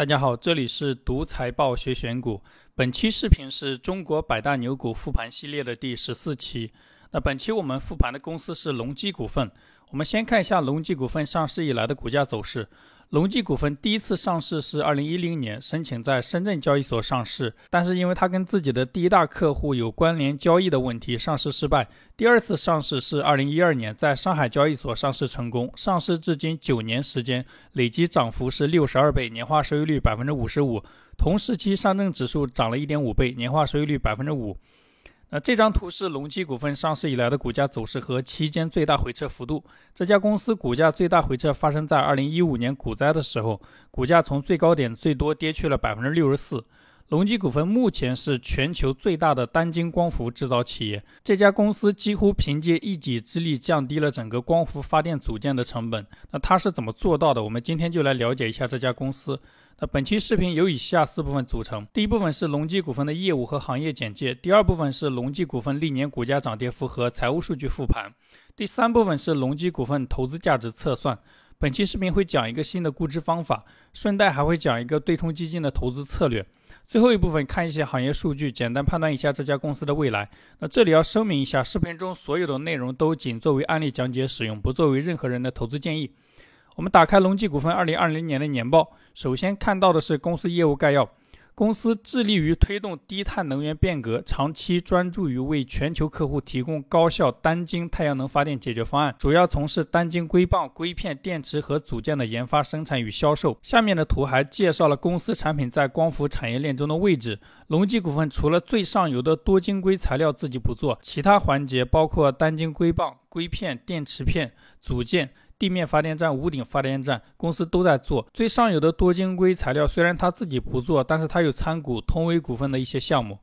大家好，这里是独财报学选股。本期视频是中国百大牛股复盘系列的第十四期。那本期我们复盘的公司是隆基股份。我们先看一下隆基股份上市以来的股价走势。隆基股份第一次上市是二零一零年，申请在深圳交易所上市，但是因为它跟自己的第一大客户有关联交易的问题，上市失败。第二次上市是二零一二年，在上海交易所上市成功，上市至今九年时间，累计涨幅是六十二倍，年化收益率百分之五十五。同时期上证指数涨了一点五倍，年化收益率百分之五。那这张图是隆基股份上市以来的股价走势和期间最大回撤幅度。这家公司股价最大回撤发生在二零一五年股灾的时候，股价从最高点最多跌去了百分之六十四。隆基股份目前是全球最大的单晶光伏制造企业，这家公司几乎凭借一己之力降低了整个光伏发电组件的成本。那它是怎么做到的？我们今天就来了解一下这家公司。那本期视频由以下四部分组成：第一部分是隆基股份的业务和行业简介；第二部分是隆基股份历年股价涨跌幅和财务数据复盘；第三部分是隆基股份投资价值测算。本期视频会讲一个新的估值方法，顺带还会讲一个对冲基金的投资策略。最后一部分看一些行业数据，简单判断一下这家公司的未来。那这里要声明一下，视频中所有的内容都仅作为案例讲解使用，不作为任何人的投资建议。我们打开龙基股份二零二零年的年报，首先看到的是公司业务概要。公司致力于推动低碳能源变革，长期专注于为全球客户提供高效单晶太阳能发电解决方案，主要从事单晶硅棒、硅片、电池和组件的研发、生产与销售。下面的图还介绍了公司产品在光伏产业链中的位置。隆基股份除了最上游的多晶硅材料自己不做，其他环节包括单晶硅棒、硅片、电池片、组件。地面发电站、屋顶发电站，公司都在做。最上游的多晶硅材料，虽然他自己不做，但是他有参股通威股份的一些项目。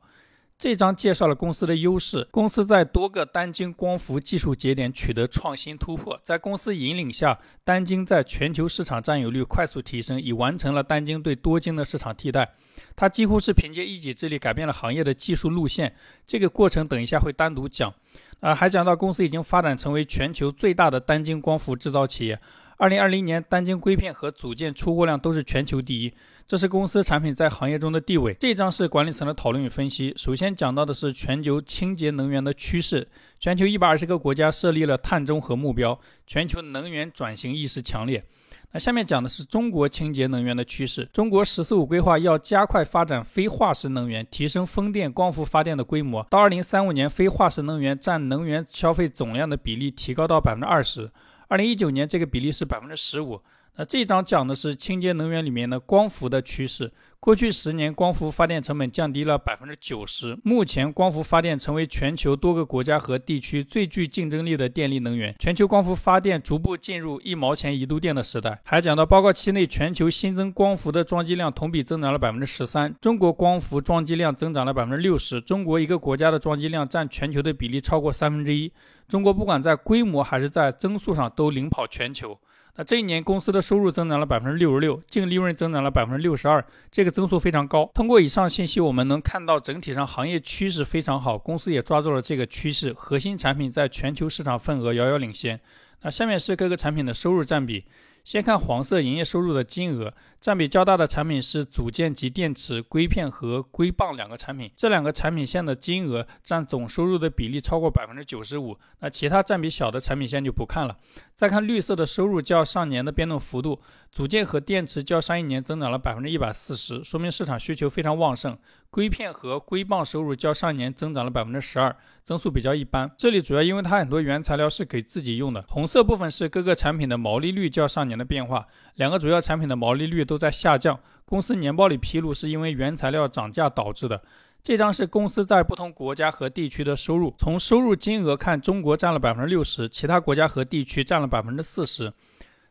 这张介绍了公司的优势。公司在多个单晶光伏技术节点取得创新突破，在公司引领下，单晶在全球市场占有率快速提升，已完成了单晶对多晶的市场替代。它几乎是凭借一己之力改变了行业的技术路线。这个过程等一下会单独讲。啊，还讲到公司已经发展成为全球最大的单晶光伏制造企业。二零二零年，单晶硅片和组件出货量都是全球第一，这是公司产品在行业中的地位。这张是管理层的讨论与分析。首先讲到的是全球清洁能源的趋势，全球一百二十个国家设立了碳中和目标，全球能源转型意识强烈。那下面讲的是中国清洁能源的趋势。中国“十四五”规划要加快发展非化石能源，提升风电、光伏发电的规模。到二零三五年，非化石能源占能源消费总量的比例提高到百分之二十。二零一九年，这个比例是百分之十五。那这一章讲的是清洁能源里面的光伏的趋势。过去十年，光伏发电成本降低了百分之九十。目前，光伏发电成为全球多个国家和地区最具竞争力的电力能源。全球光伏发电逐步进入一毛钱一度电的时代。还讲到报告期内，全球新增光伏的装机量同比增长了百分之十三。中国光伏装机量增长了百分之六十。中国一个国家的装机量占全球的比例超过三分之一。中国不管在规模还是在增速上都领跑全球。那这一年公司的收入增长了百分之六十六，净利润增长了百分之六十二，这个增速非常高。通过以上信息，我们能看到整体上行业趋势非常好，公司也抓住了这个趋势，核心产品在全球市场份额遥遥领先。那下面是各个产品的收入占比。先看黄色营业收入的金额，占比较大的产品是组件及电池、硅片和硅棒两个产品，这两个产品线的金额占总收入的比例超过百分之九十五。那其他占比小的产品线就不看了。再看绿色的收入较上年的变动幅度，组件和电池较上一年增长了百分之一百四十，说明市场需求非常旺盛。硅片和硅棒收入较上年增长了百分之十二，增速比较一般。这里主要因为它很多原材料是给自己用的。红色部分是各个产品的毛利率较上年的变化，两个主要产品的毛利率都在下降。公司年报里披露是因为原材料涨价导致的。这张是公司在不同国家和地区的收入，从收入金额看，中国占了百分之六十，其他国家和地区占了百分之四十。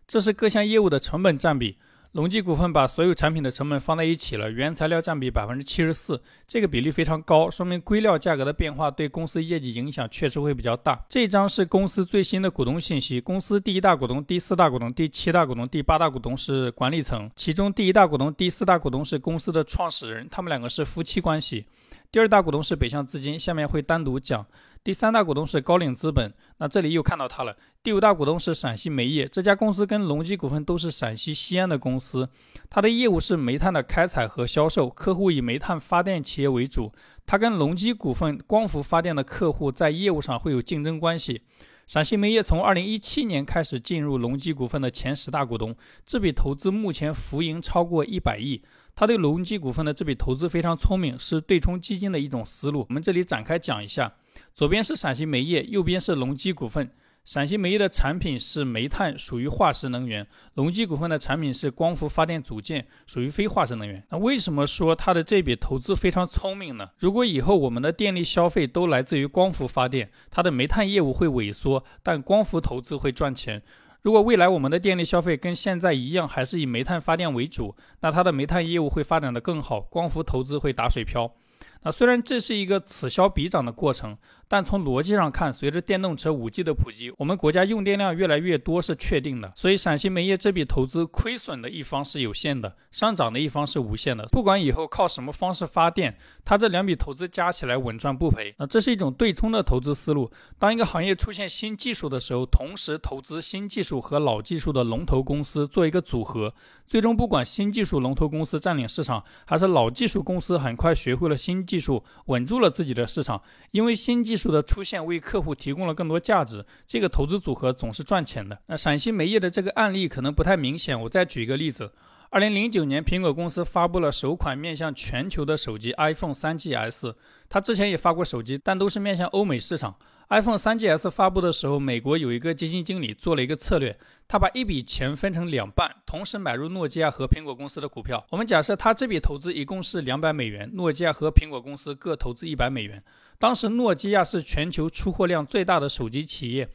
这是各项业务的成本占比。隆基股份把所有产品的成本放在一起了，原材料占比百分之七十四，这个比例非常高，说明硅料价格的变化对公司业绩影响确实会比较大。这张是公司最新的股东信息，公司第一大股东、第四大股东、第七大股东、第八大股东是管理层，其中第一大股东、第四大股东是公司的创始人，他们两个是夫妻关系。第二大股东是北向资金，下面会单独讲。第三大股东是高瓴资本，那这里又看到它了。第五大股东是陕西煤业，这家公司跟隆基股份都是陕西西安的公司，它的业务是煤炭的开采和销售，客户以煤炭发电企业为主。它跟隆基股份光伏发电的客户在业务上会有竞争关系。陕西煤业从二零一七年开始进入隆基股份的前十大股东，这笔投资目前浮盈超过一百亿。他对隆基股份的这笔投资非常聪明，是对冲基金的一种思路。我们这里展开讲一下，左边是陕西煤业，右边是隆基股份。陕西煤业的产品是煤炭，属于化石能源；隆基股份的产品是光伏发电组件，属于非化石能源。那为什么说它的这笔投资非常聪明呢？如果以后我们的电力消费都来自于光伏发电，它的煤炭业务会萎缩，但光伏投资会赚钱。如果未来我们的电力消费跟现在一样，还是以煤炭发电为主，那它的煤炭业务会发展的更好，光伏投资会打水漂。那虽然这是一个此消彼长的过程，但从逻辑上看，随着电动车、5G 的普及，我们国家用电量越来越多是确定的。所以陕西煤业这笔投资，亏损的一方是有限的，上涨的一方是无限的。不管以后靠什么方式发电，它这两笔投资加起来稳赚不赔。那这是一种对冲的投资思路。当一个行业出现新技术的时候，同时投资新技术和老技术的龙头公司做一个组合，最终不管新技术龙头公司占领市场，还是老技术公司很快学会了新。技术稳住了自己的市场，因为新技技术的出现为客户提供了更多价值，这个投资组合总是赚钱的。那陕西煤业的这个案例可能不太明显，我再举一个例子：二零零九年，苹果公司发布了首款面向全球的手机 iPhone 3GS，它之前也发过手机，但都是面向欧美市场。iPhone 3GS 发布的时候，美国有一个基金经理做了一个策略，他把一笔钱分成两半，同时买入诺基亚和苹果公司的股票。我们假设他这笔投资一共是两百美元，诺基亚和苹果公司各投资一百美元。当时诺基亚是全球出货量最大的手机企业，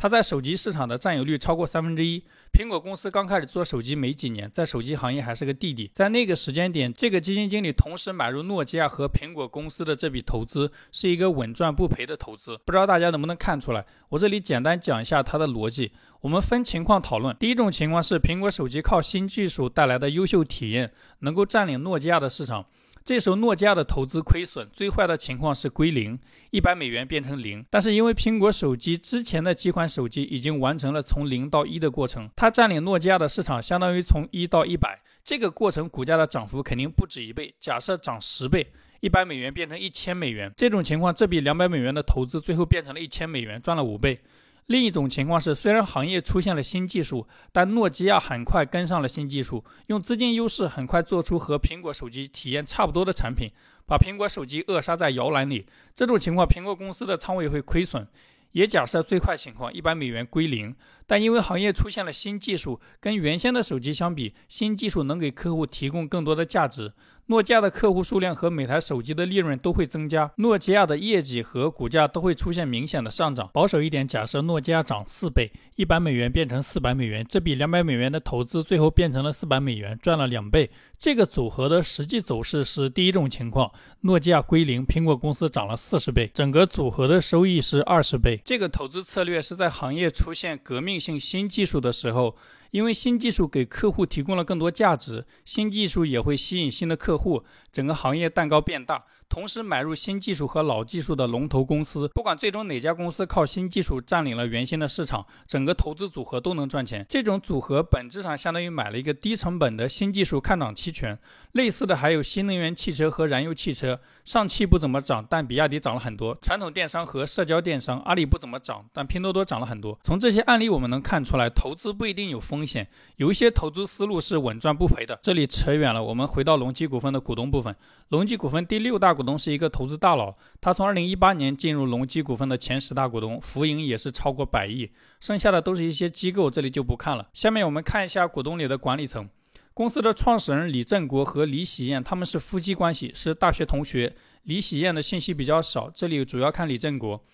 它在手机市场的占有率超过三分之一。苹果公司刚开始做手机没几年，在手机行业还是个弟弟。在那个时间点，这个基金经理同时买入诺基亚和苹果公司的这笔投资，是一个稳赚不赔的投资。不知道大家能不能看出来？我这里简单讲一下它的逻辑。我们分情况讨论。第一种情况是，苹果手机靠新技术带来的优秀体验，能够占领诺基亚的市场。这时候诺基亚的投资亏损，最坏的情况是归零，一百美元变成零。但是因为苹果手机之前的几款手机已经完成了从零到一的过程，它占领诺基亚的市场，相当于从一到一百。这个过程股价的涨幅肯定不止一倍。假设涨十倍，一百美元变成一千美元，这种情况，这笔两百美元的投资最后变成了一千美元，赚了五倍。另一种情况是，虽然行业出现了新技术，但诺基亚很快跟上了新技术，用资金优势很快做出和苹果手机体验差不多的产品，把苹果手机扼杀在摇篮里。这种情况，苹果公司的仓位会亏损。也假设最快情况，一百美元归零。但因为行业出现了新技术，跟原先的手机相比，新技术能给客户提供更多的价值。诺基亚的客户数量和每台手机的利润都会增加，诺基亚的业绩和股价都会出现明显的上涨。保守一点，假设诺基亚涨四倍，一百美元变成四百美元，这笔两百美元的投资最后变成了四百美元，赚了两倍。这个组合的实际走势是第一种情况，诺基亚归零，苹果公司涨了四十倍，整个组合的收益是二十倍。这个投资策略是在行业出现革命性新技术的时候。因为新技术给客户提供了更多价值，新技术也会吸引新的客户，整个行业蛋糕变大。同时买入新技术和老技术的龙头公司，不管最终哪家公司靠新技术占领了原先的市场，整个投资组合都能赚钱。这种组合本质上相当于买了一个低成本的新技术看涨期权。类似的还有新能源汽车和燃油汽车，上汽不怎么涨，但比亚迪涨了很多。传统电商和社交电商，阿里不怎么涨，但拼多多涨了很多。从这些案例我们能看出来，投资不一定有风险，有一些投资思路是稳赚不赔的。这里扯远了，我们回到隆基股份的股东部分。隆基股份第六大股东是一个投资大佬，他从二零一八年进入隆基股份的前十大股东，浮盈也是超过百亿。剩下的都是一些机构，这里就不看了。下面我们看一下股东里的管理层，公司的创始人李振国和李喜燕他们是夫妻关系，是大学同学。李喜燕的信息比较少，这里主要看李振国。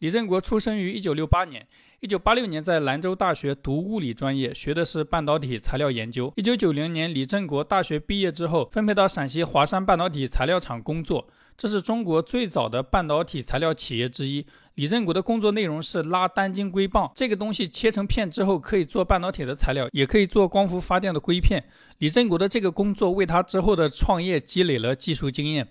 李振国出生于一九六八年。一九八六年在兰州大学读物理专业，学的是半导体材料研究。一九九零年，李振国大学毕业之后，分配到陕西华山半导体材料厂工作，这是中国最早的半导体材料企业之一。李振国的工作内容是拉单晶硅棒，这个东西切成片之后可以做半导体的材料，也可以做光伏发电的硅片。李振国的这个工作为他之后的创业积累了技术经验。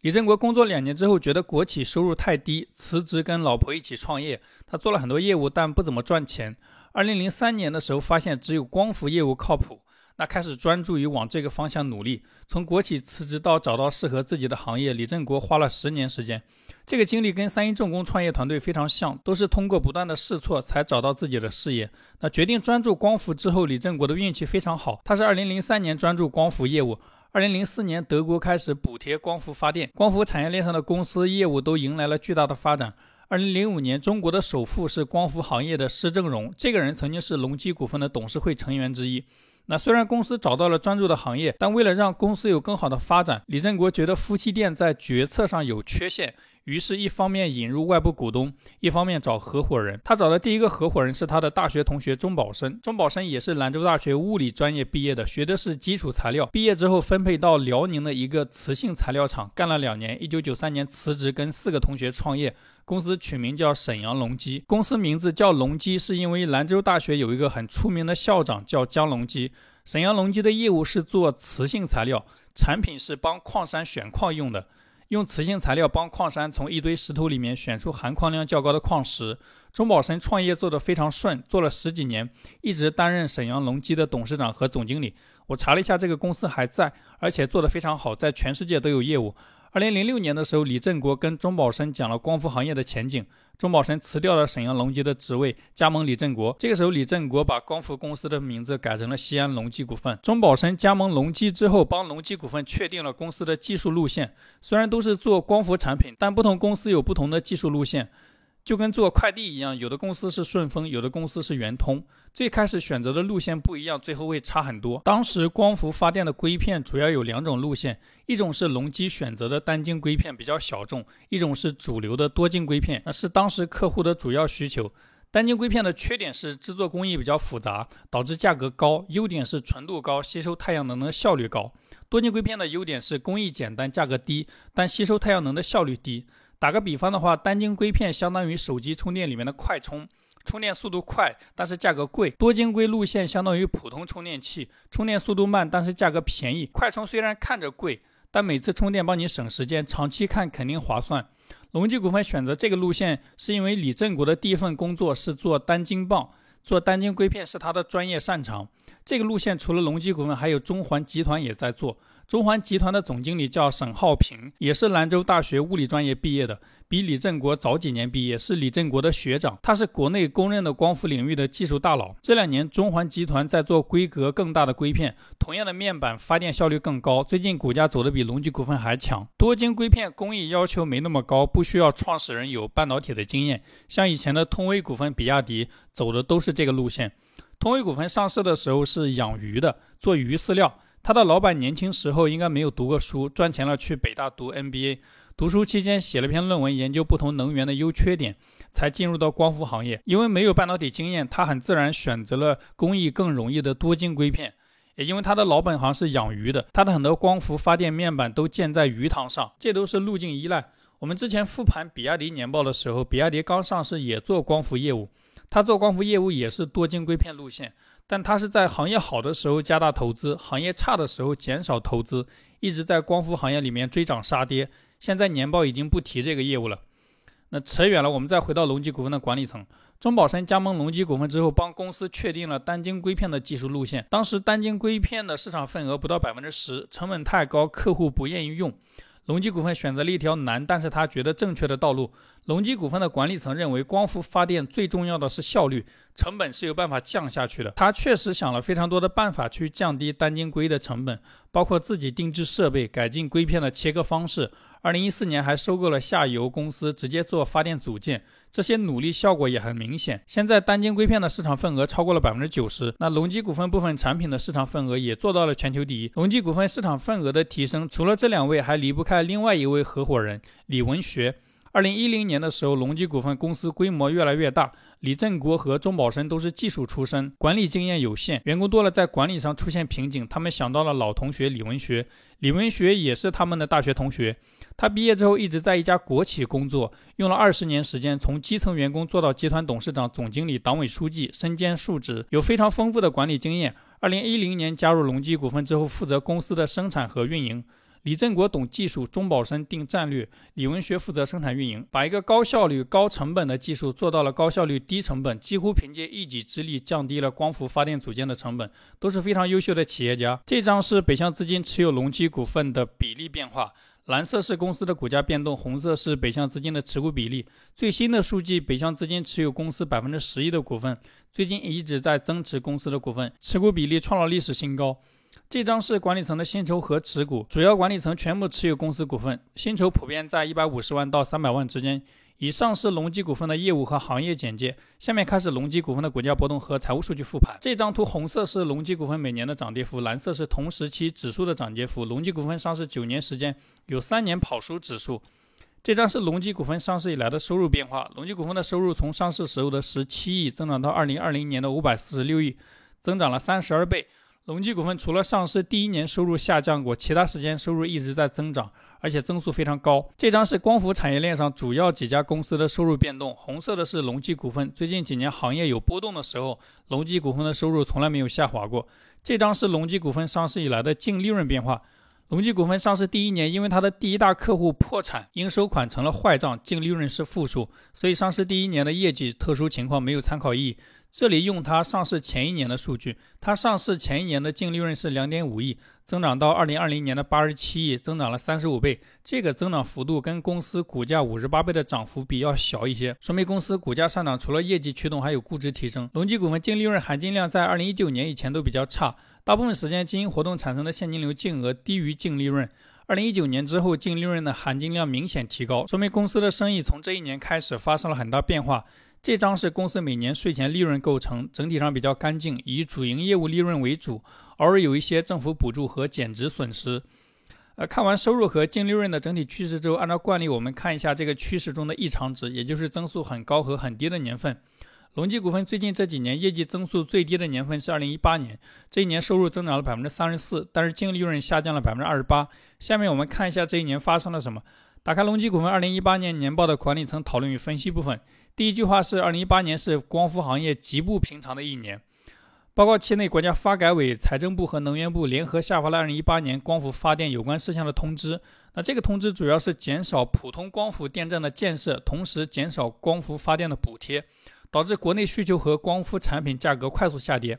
李振国工作两年之后，觉得国企收入太低，辞职跟老婆一起创业。他做了很多业务，但不怎么赚钱。二零零三年的时候，发现只有光伏业务靠谱，那开始专注于往这个方向努力。从国企辞职到找到适合自己的行业，李振国花了十年时间。这个经历跟三一重工创业团队非常像，都是通过不断的试错才找到自己的事业。那决定专注光伏之后，李振国的运气非常好。他是二零零三年专注光伏业务。二零零四年，德国开始补贴光伏发电，光伏产业链上的公司业务都迎来了巨大的发展。二零零五年，中国的首富是光伏行业的施正荣，这个人曾经是隆基股份的董事会成员之一。那虽然公司找到了专注的行业，但为了让公司有更好的发展，李振国觉得夫妻店在决策上有缺陷。于是，一方面引入外部股东，一方面找合伙人。他找的第一个合伙人是他的大学同学钟宝生。钟宝生也是兰州大学物理专业毕业的，学的是基础材料。毕业之后分配到辽宁的一个磁性材料厂干了两年。一九九三年辞职，跟四个同学创业，公司取名叫沈阳隆基。公司名字叫隆基，是因为兰州大学有一个很出名的校长叫姜隆基。沈阳隆基的业务是做磁性材料，产品是帮矿山选矿用的。用磁性材料帮矿山从一堆石头里面选出含矿量较高的矿石。钟宝生创业做得非常顺，做了十几年，一直担任沈阳隆基的董事长和总经理。我查了一下，这个公司还在，而且做得非常好，在全世界都有业务。二零零六年的时候，李振国跟钟宝生讲了光伏行业的前景。钟宝生辞掉了沈阳隆基的职位，加盟李振国。这个时候，李振国把光伏公司的名字改成了西安隆基股份。钟宝生加盟隆基之后，帮隆基股份确定了公司的技术路线。虽然都是做光伏产品，但不同公司有不同的技术路线。就跟做快递一样，有的公司是顺丰，有的公司是圆通。最开始选择的路线不一样，最后会差很多。当时光伏发电的硅片主要有两种路线，一种是隆基选择的单晶硅片，比较小众；一种是主流的多晶硅片，那是当时客户的主要需求。单晶硅片的缺点是制作工艺比较复杂，导致价格高；优点是纯度高，吸收太阳能的效率高。多晶硅片的优点是工艺简单，价格低，但吸收太阳能的效率低。打个比方的话，单晶硅片相当于手机充电里面的快充，充电速度快，但是价格贵；多晶硅路线相当于普通充电器，充电速度慢，但是价格便宜。快充虽然看着贵，但每次充电帮你省时间，长期看肯定划算。隆基股份选择这个路线，是因为李振国的第一份工作是做单晶棒，做单晶硅片是他的专业擅长。这个路线除了隆基股份，还有中环集团也在做。中环集团的总经理叫沈浩平，也是兰州大学物理专业毕业的，比李振国早几年毕业，是李振国的学长。他是国内公认的光伏领域的技术大佬。这两年，中环集团在做规格更大的硅片，同样的面板，发电效率更高。最近股价走的比隆基股份还强。多晶硅片工艺要求没那么高，不需要创始人有半导体的经验。像以前的通威股份、比亚迪走的都是这个路线。通威股份上市的时候是养鱼的，做鱼饲料。他的老板年轻时候应该没有读过书，赚钱了去北大读 MBA。读书期间写了篇论文，研究不同能源的优缺点，才进入到光伏行业。因为没有半导体经验，他很自然选择了工艺更容易的多晶硅片。也因为他的老本行是养鱼的，他的很多光伏发电面板都建在鱼塘上，这都是路径依赖。我们之前复盘比亚迪年报的时候，比亚迪刚上市也做光伏业务，他做光伏业务也是多晶硅片路线。但他是在行业好的时候加大投资，行业差的时候减少投资，一直在光伏行业里面追涨杀跌。现在年报已经不提这个业务了。那扯远了，我们再回到隆基股份的管理层。钟宝山加盟隆基股份之后，帮公司确定了单晶硅片的技术路线。当时单晶硅片的市场份额不到百分之十，成本太高，客户不愿意用。隆基股份选择了一条难，但是他觉得正确的道路。隆基股份的管理层认为，光伏发电最重要的是效率，成本是有办法降下去的。他确实想了非常多的办法去降低单晶硅的成本，包括自己定制设备、改进硅片的切割方式。二零一四年还收购了下游公司，直接做发电组件。这些努力效果也很明显。现在单晶硅片的市场份额超过了百分之九十，那隆基股份部分产品的市场份额也做到了全球第一。隆基股份市场份额的提升，除了这两位，还离不开另外一位合伙人李文学。二零一零年的时候，隆基股份公司规模越来越大，李振国和钟宝生都是技术出身，管理经验有限，员工多了，在管理上出现瓶颈。他们想到了老同学李文学，李文学也是他们的大学同学。他毕业之后一直在一家国企工作，用了二十年时间，从基层员工做到集团董事长、总经理、党委书记，身兼数职，有非常丰富的管理经验。二零一零年加入隆基股份之后，负责公司的生产和运营。李振国懂技术，钟宝生定战略，李文学负责生产运营，把一个高效率、高成本的技术做到了高效率、低成本，几乎凭借一己之力降低了光伏发电组件的成本，都是非常优秀的企业家。这张是北向资金持有隆基股份的比例变化。蓝色是公司的股价变动，红色是北向资金的持股比例。最新的数据，北向资金持有公司百分之十一的股份，最近一直在增持公司的股份，持股比例创了历史新高。这张是管理层的薪酬和持股，主要管理层全部持有公司股份，薪酬普遍在一百五十万到三百万之间。以上是隆基股份的业务和行业简介，下面开始隆基股份的股价波动和财务数据复盘。这张图红色是隆基股份每年的涨跌幅，蓝色是同时期指数的涨跌幅。隆基股份上市九年时间，有三年跑输指数。这张是隆基股份上市以来的收入变化，隆基股份的收入从上市时候的十七亿增长到二零二零年的五百四十六亿，增长了三十二倍。隆基股份除了上市第一年收入下降过，其他时间收入一直在增长。而且增速非常高。这张是光伏产业链上主要几家公司的收入变动。红色的是隆基股份，最近几年行业有波动的时候，隆基股份的收入从来没有下滑过。这张是隆基股份上市以来的净利润变化。隆基股份上市第一年，因为它的第一大客户破产，应收款成了坏账，净利润是负数，所以上市第一年的业绩特殊情况没有参考意义。这里用它上市前一年的数据，它上市前一年的净利润是两点五亿，增长到二零二零年的八十七亿，增长了三十五倍。这个增长幅度跟公司股价五十八倍的涨幅比要小一些，说明公司股价上涨除了业绩驱动，还有估值提升。隆基股份净利润含金量在二零一九年以前都比较差，大部分时间经营活动产生的现金流净额低于净利润。二零一九年之后，净利润的含金量明显提高，说明公司的生意从这一年开始发生了很大变化。这张是公司每年税前利润构成，整体上比较干净，以主营业务利润为主，偶尔有一些政府补助和减值损失。呃，看完收入和净利润的整体趋势之后，按照惯例，我们看一下这个趋势中的异常值，也就是增速很高和很低的年份。隆基股份最近这几年业绩增速最低的年份是二零一八年，这一年收入增长了百分之三十四，但是净利润下降了百分之二十八。下面我们看一下这一年发生了什么。打开隆基股份二零一八年年报的管理层讨论与分析部分，第一句话是：二零一八年是光伏行业极不平常的一年。报告期内，国家发改委、财政部和能源部联合下发了二零一八年光伏发电有关事项的通知。那这个通知主要是减少普通光伏电站的建设，同时减少光伏发电的补贴，导致国内需求和光伏产品价格快速下跌。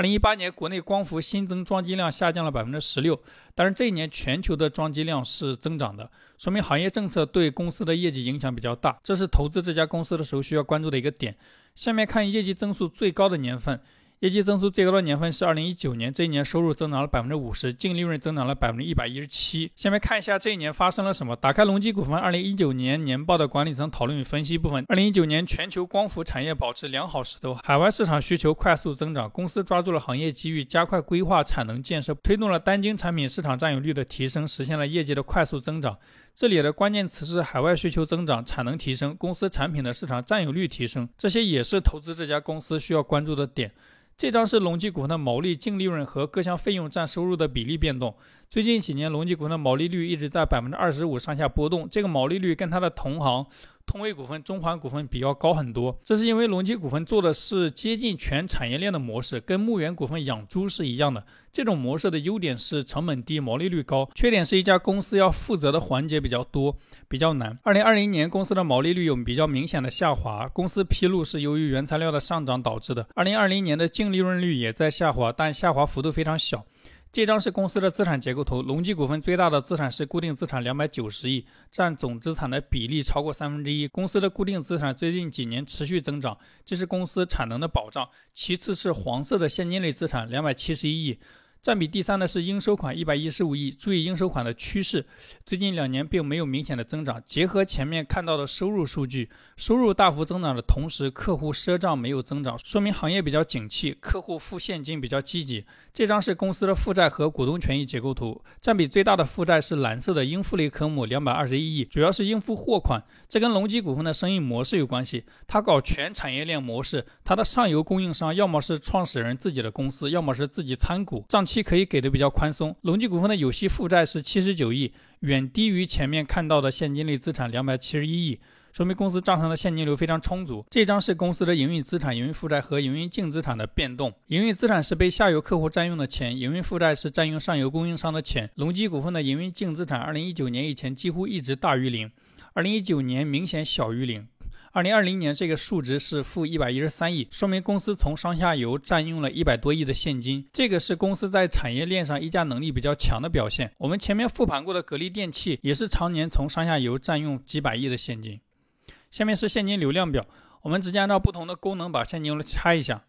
二零一八年国内光伏新增装机量下降了百分之十六，但是这一年全球的装机量是增长的，说明行业政策对公司的业绩影响比较大，这是投资这家公司的时候需要关注的一个点。下面看业绩增速最高的年份。业绩增速最高的年份是二零一九年，这一年收入增长了百分之五十，净利润增长了百分之一百一十七。下面看一下这一年发生了什么。打开隆基股份二零一九年年报的管理层讨论与分析部分。二零一九年全球光伏产业保持良好势头，海外市场需求快速增长，公司抓住了行业机遇，加快规划产能建设，推动了单晶产品市场占有率的提升，实现了业绩的快速增长。这里的关键词是海外需求增长、产能提升、公司产品的市场占有率提升，这些也是投资这家公司需要关注的点。这张是隆基股份的毛利、净利润和各项费用占收入的比例变动。最近几年，隆基股份的毛利率一直在百分之二十五上下波动。这个毛利率跟它的同行。通威股份、中环股份比较高很多，这是因为隆基股份做的是接近全产业链的模式，跟牧原股份养猪是一样的。这种模式的优点是成本低、毛利率高，缺点是一家公司要负责的环节比较多，比较难。二零二零年公司的毛利率有比较明显的下滑，公司披露是由于原材料的上涨导致的。二零二零年的净利润率也在下滑，但下滑幅度非常小。这张是公司的资产结构图。隆基股份最大的资产是固定资产，两百九十亿，占总资产的比例超过三分之一。公司的固定资产最近几年持续增长，这是公司产能的保障。其次是黄色的现金类资产，两百七十一亿。占比第三的是应收款一百一十五亿。注意应收款的趋势，最近两年并没有明显的增长。结合前面看到的收入数据，收入大幅增长的同时，客户赊账没有增长，说明行业比较景气，客户付现金比较积极。这张是公司的负债和股东权益结构图，占比最大的负债是蓝色的应付类科目，两百二十一亿，主要是应付货款。这跟隆基股份的生意模式有关系，它搞全产业链模式，它的上游供应商要么是创始人自己的公司，要么是自己参股，账。期可以给的比较宽松，隆基股份的有息负债是七十九亿，远低于前面看到的现金类资产两百七十一亿。说明公司账上的现金流非常充足。这张是公司的营运资产、营运负债和营运净资产的变动。营运资产是被下游客户占用的钱，营运负债是占用上游供应商的钱。隆基股份的营运净资产，二零一九年以前几乎一直大于零，二零一九年明显小于零。二零二零年这个数值是负一百一十三亿，说明公司从上下游占用了一百多亿的现金，这个是公司在产业链上议价能力比较强的表现。我们前面复盘过的格力电器也是常年从上下游占用几百亿的现金。下面是现金流量表，我们直接按照不同的功能把现金流拆一下。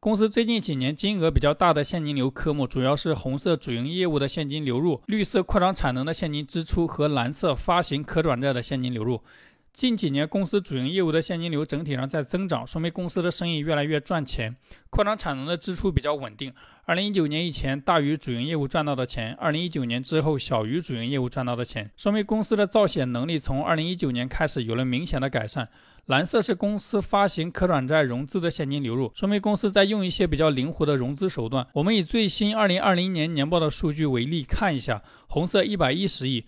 公司最近几年金额比较大的现金流科目，主要是红色主营业务的现金流入，绿色扩张产能的现金支出和蓝色发行可转债的现金流入。近几年，公司主营业务的现金流整体上在增长，说明公司的生意越来越赚钱。扩张产能的支出比较稳定。二零一九年以前大于主营业务赚到的钱，二零一九年之后小于主营业务赚到的钱，说明公司的造血能力从二零一九年开始有了明显的改善。蓝色是公司发行可转债融资的现金流入，说明公司在用一些比较灵活的融资手段。我们以最新二零二零年年报的数据为例看一下，红色一百一十亿。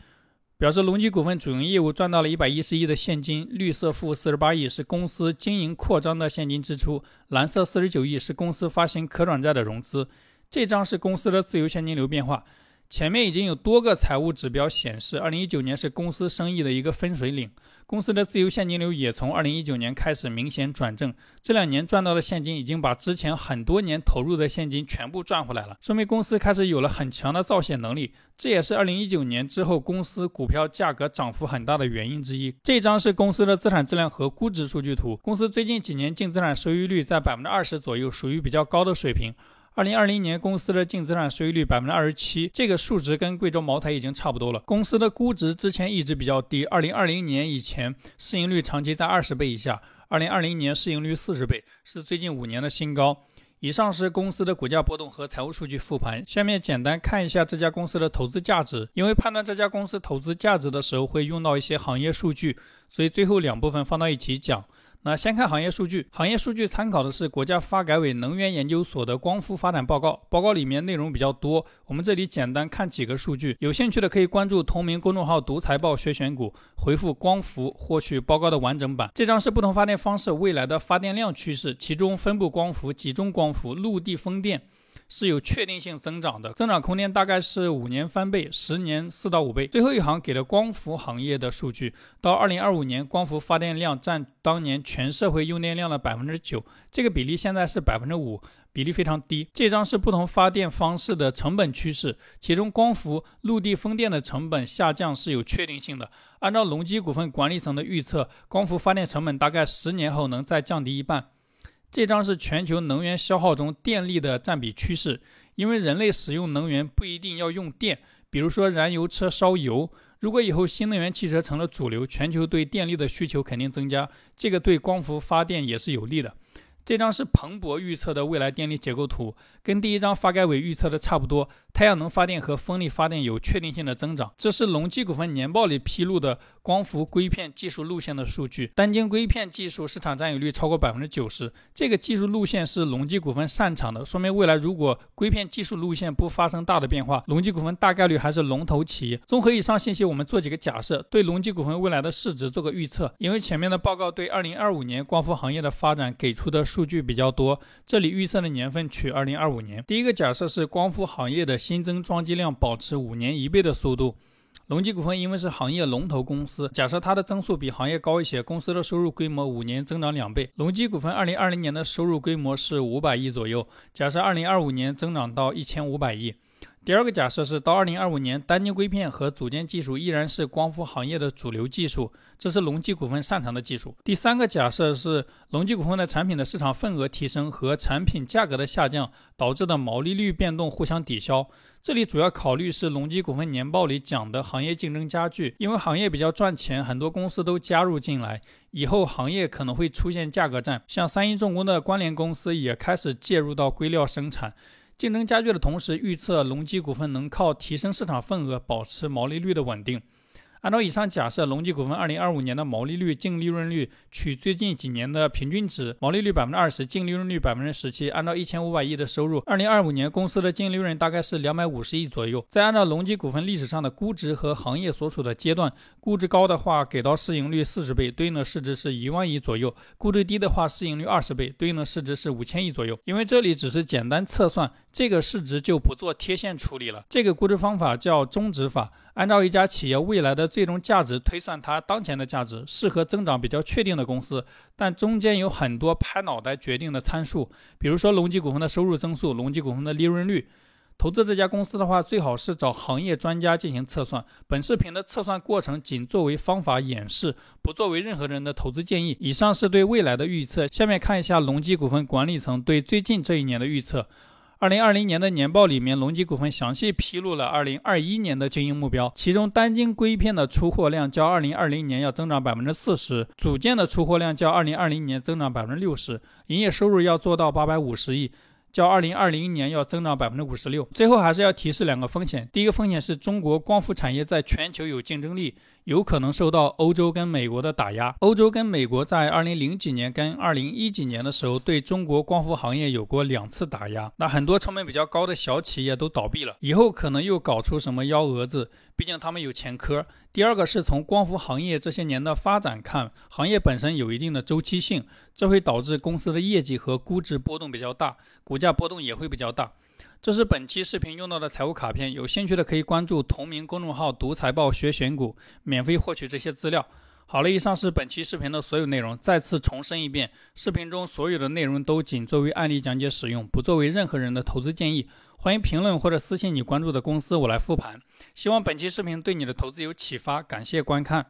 表示隆基股份主营业务赚到了一百一十亿的现金，绿色负四十八亿是公司经营扩张的现金支出，蓝色四十九亿是公司发行可转债的融资。这张是公司的自由现金流变化。前面已经有多个财务指标显示，二零一九年是公司生意的一个分水岭，公司的自由现金流也从二零一九年开始明显转正。这两年赚到的现金已经把之前很多年投入的现金全部赚回来了，说明公司开始有了很强的造血能力。这也是二零一九年之后公司股票价格涨幅很大的原因之一。这张是公司的资产质量和估值数据图，公司最近几年净资产收益率在百分之二十左右，属于比较高的水平。二零二零年公司的净资产收益率百分之二十七，这个数值跟贵州茅台已经差不多了。公司的估值之前一直比较低，二零二零年以前市盈率长期在二十倍以下，二零二零年市盈率四十倍，是最近五年的新高。以上是公司的股价波动和财务数据复盘。下面简单看一下这家公司的投资价值，因为判断这家公司投资价值的时候会用到一些行业数据，所以最后两部分放到一起讲。那先看行业数据，行业数据参考的是国家发改委能源研究所的光伏发展报告，报告里面内容比较多，我们这里简单看几个数据。有兴趣的可以关注同名公众号“独财报学选股”，回复“光伏”获取报告的完整版。这张是不同发电方式未来的发电量趋势，其中分布光伏、集中光伏、陆地风电。是有确定性增长的，增长空间大概是五年翻倍，十年四到五倍。最后一行给了光伏行业的数据，到二零二五年，光伏发电量占当年全社会用电量的百分之九，这个比例现在是百分之五，比例非常低。这张是不同发电方式的成本趋势，其中光伏、陆地风电的成本下降是有确定性的。按照隆基股份管理层的预测，光伏发电成本大概十年后能再降低一半。这张是全球能源消耗中电力的占比趋势，因为人类使用能源不一定要用电，比如说燃油车烧油。如果以后新能源汽车成了主流，全球对电力的需求肯定增加，这个对光伏发电也是有利的。这张是彭博预测的未来电力结构图，跟第一张发改委预测的差不多。太阳能发电和风力发电有确定性的增长。这是隆基股份年报里披露的光伏硅片技术路线的数据，单晶硅片技术市场占有率超过百分之九十。这个技术路线是隆基股份擅长的，说明未来如果硅片技术路线不发生大的变化，隆基股份大概率还是龙头企业。综合以上信息，我们做几个假设，对隆基股份未来的市值做个预测。因为前面的报告对二零二五年光伏行业的发展给出的。数据比较多，这里预测的年份取二零二五年。第一个假设是光伏行业的新增装机量保持五年一倍的速度。隆基股份因为是行业龙头公司，假设它的增速比行业高一些，公司的收入规模五年增长两倍。隆基股份二零二零年的收入规模是五百亿左右，假设二零二五年增长到一千五百亿。第二个假设是到二零二五年，单晶硅片和组件技术依然是光伏行业的主流技术，这是隆基股份擅长的技术。第三个假设是隆基股份的产品的市场份额提升和产品价格的下降导致的毛利率变动互相抵消。这里主要考虑是隆基股份年报里讲的行业竞争加剧，因为行业比较赚钱，很多公司都加入进来，以后行业可能会出现价格战。像三一重工的关联公司也开始介入到硅料生产。竞争加剧的同时，预测隆基股份能靠提升市场份额保持毛利率的稳定。按照以上假设，隆基股份二零二五年的毛利率、净利润率取最近几年的平均值，毛利率百分之二十，净利润率百分之十七，按照一千五百亿的收入，二零二五年公司的净利润大概是两百五十亿左右。再按照隆基股份历史上的估值和行业所处的阶段，估值高的话给到市盈率四十倍，对应的市值是一万亿左右；估值低的话，市盈率二十倍，对应的市值是五千亿左右。因为这里只是简单测算，这个市值就不做贴现处理了。这个估值方法叫中值法。按照一家企业未来的最终价值推算它当前的价值，适合增长比较确定的公司，但中间有很多拍脑袋决定的参数，比如说隆基股份的收入增速、隆基股份的利润率。投资这家公司的话，最好是找行业专家进行测算。本视频的测算过程仅作为方法演示，不作为任何人的投资建议。以上是对未来的预测，下面看一下隆基股份管理层对最近这一年的预测。二零二零年的年报里面，隆基股份详细披露了二零二一年的经营目标，其中单晶硅片的出货量较二零二零年要增长百分之四十，组件的出货量较二零二零年增长百分之六十，营业收入要做到八百五十亿。较二零二零年要增长百分之五十六。最后还是要提示两个风险：第一个风险是中国光伏产业在全球有竞争力，有可能受到欧洲跟美国的打压。欧洲跟美国在二零零几年跟二零一几年的时候，对中国光伏行业有过两次打压，那很多成本比较高的小企业都倒闭了。以后可能又搞出什么幺蛾子，毕竟他们有前科。第二个是从光伏行业这些年的发展看，行业本身有一定的周期性，这会导致公司的业绩和估值波动比较大，股价波动也会比较大。这是本期视频用到的财务卡片，有兴趣的可以关注同名公众号“读财报学选股”，免费获取这些资料。好了，以上是本期视频的所有内容。再次重申一遍，视频中所有的内容都仅作为案例讲解使用，不作为任何人的投资建议。欢迎评论或者私信你关注的公司，我来复盘。希望本期视频对你的投资有启发，感谢观看。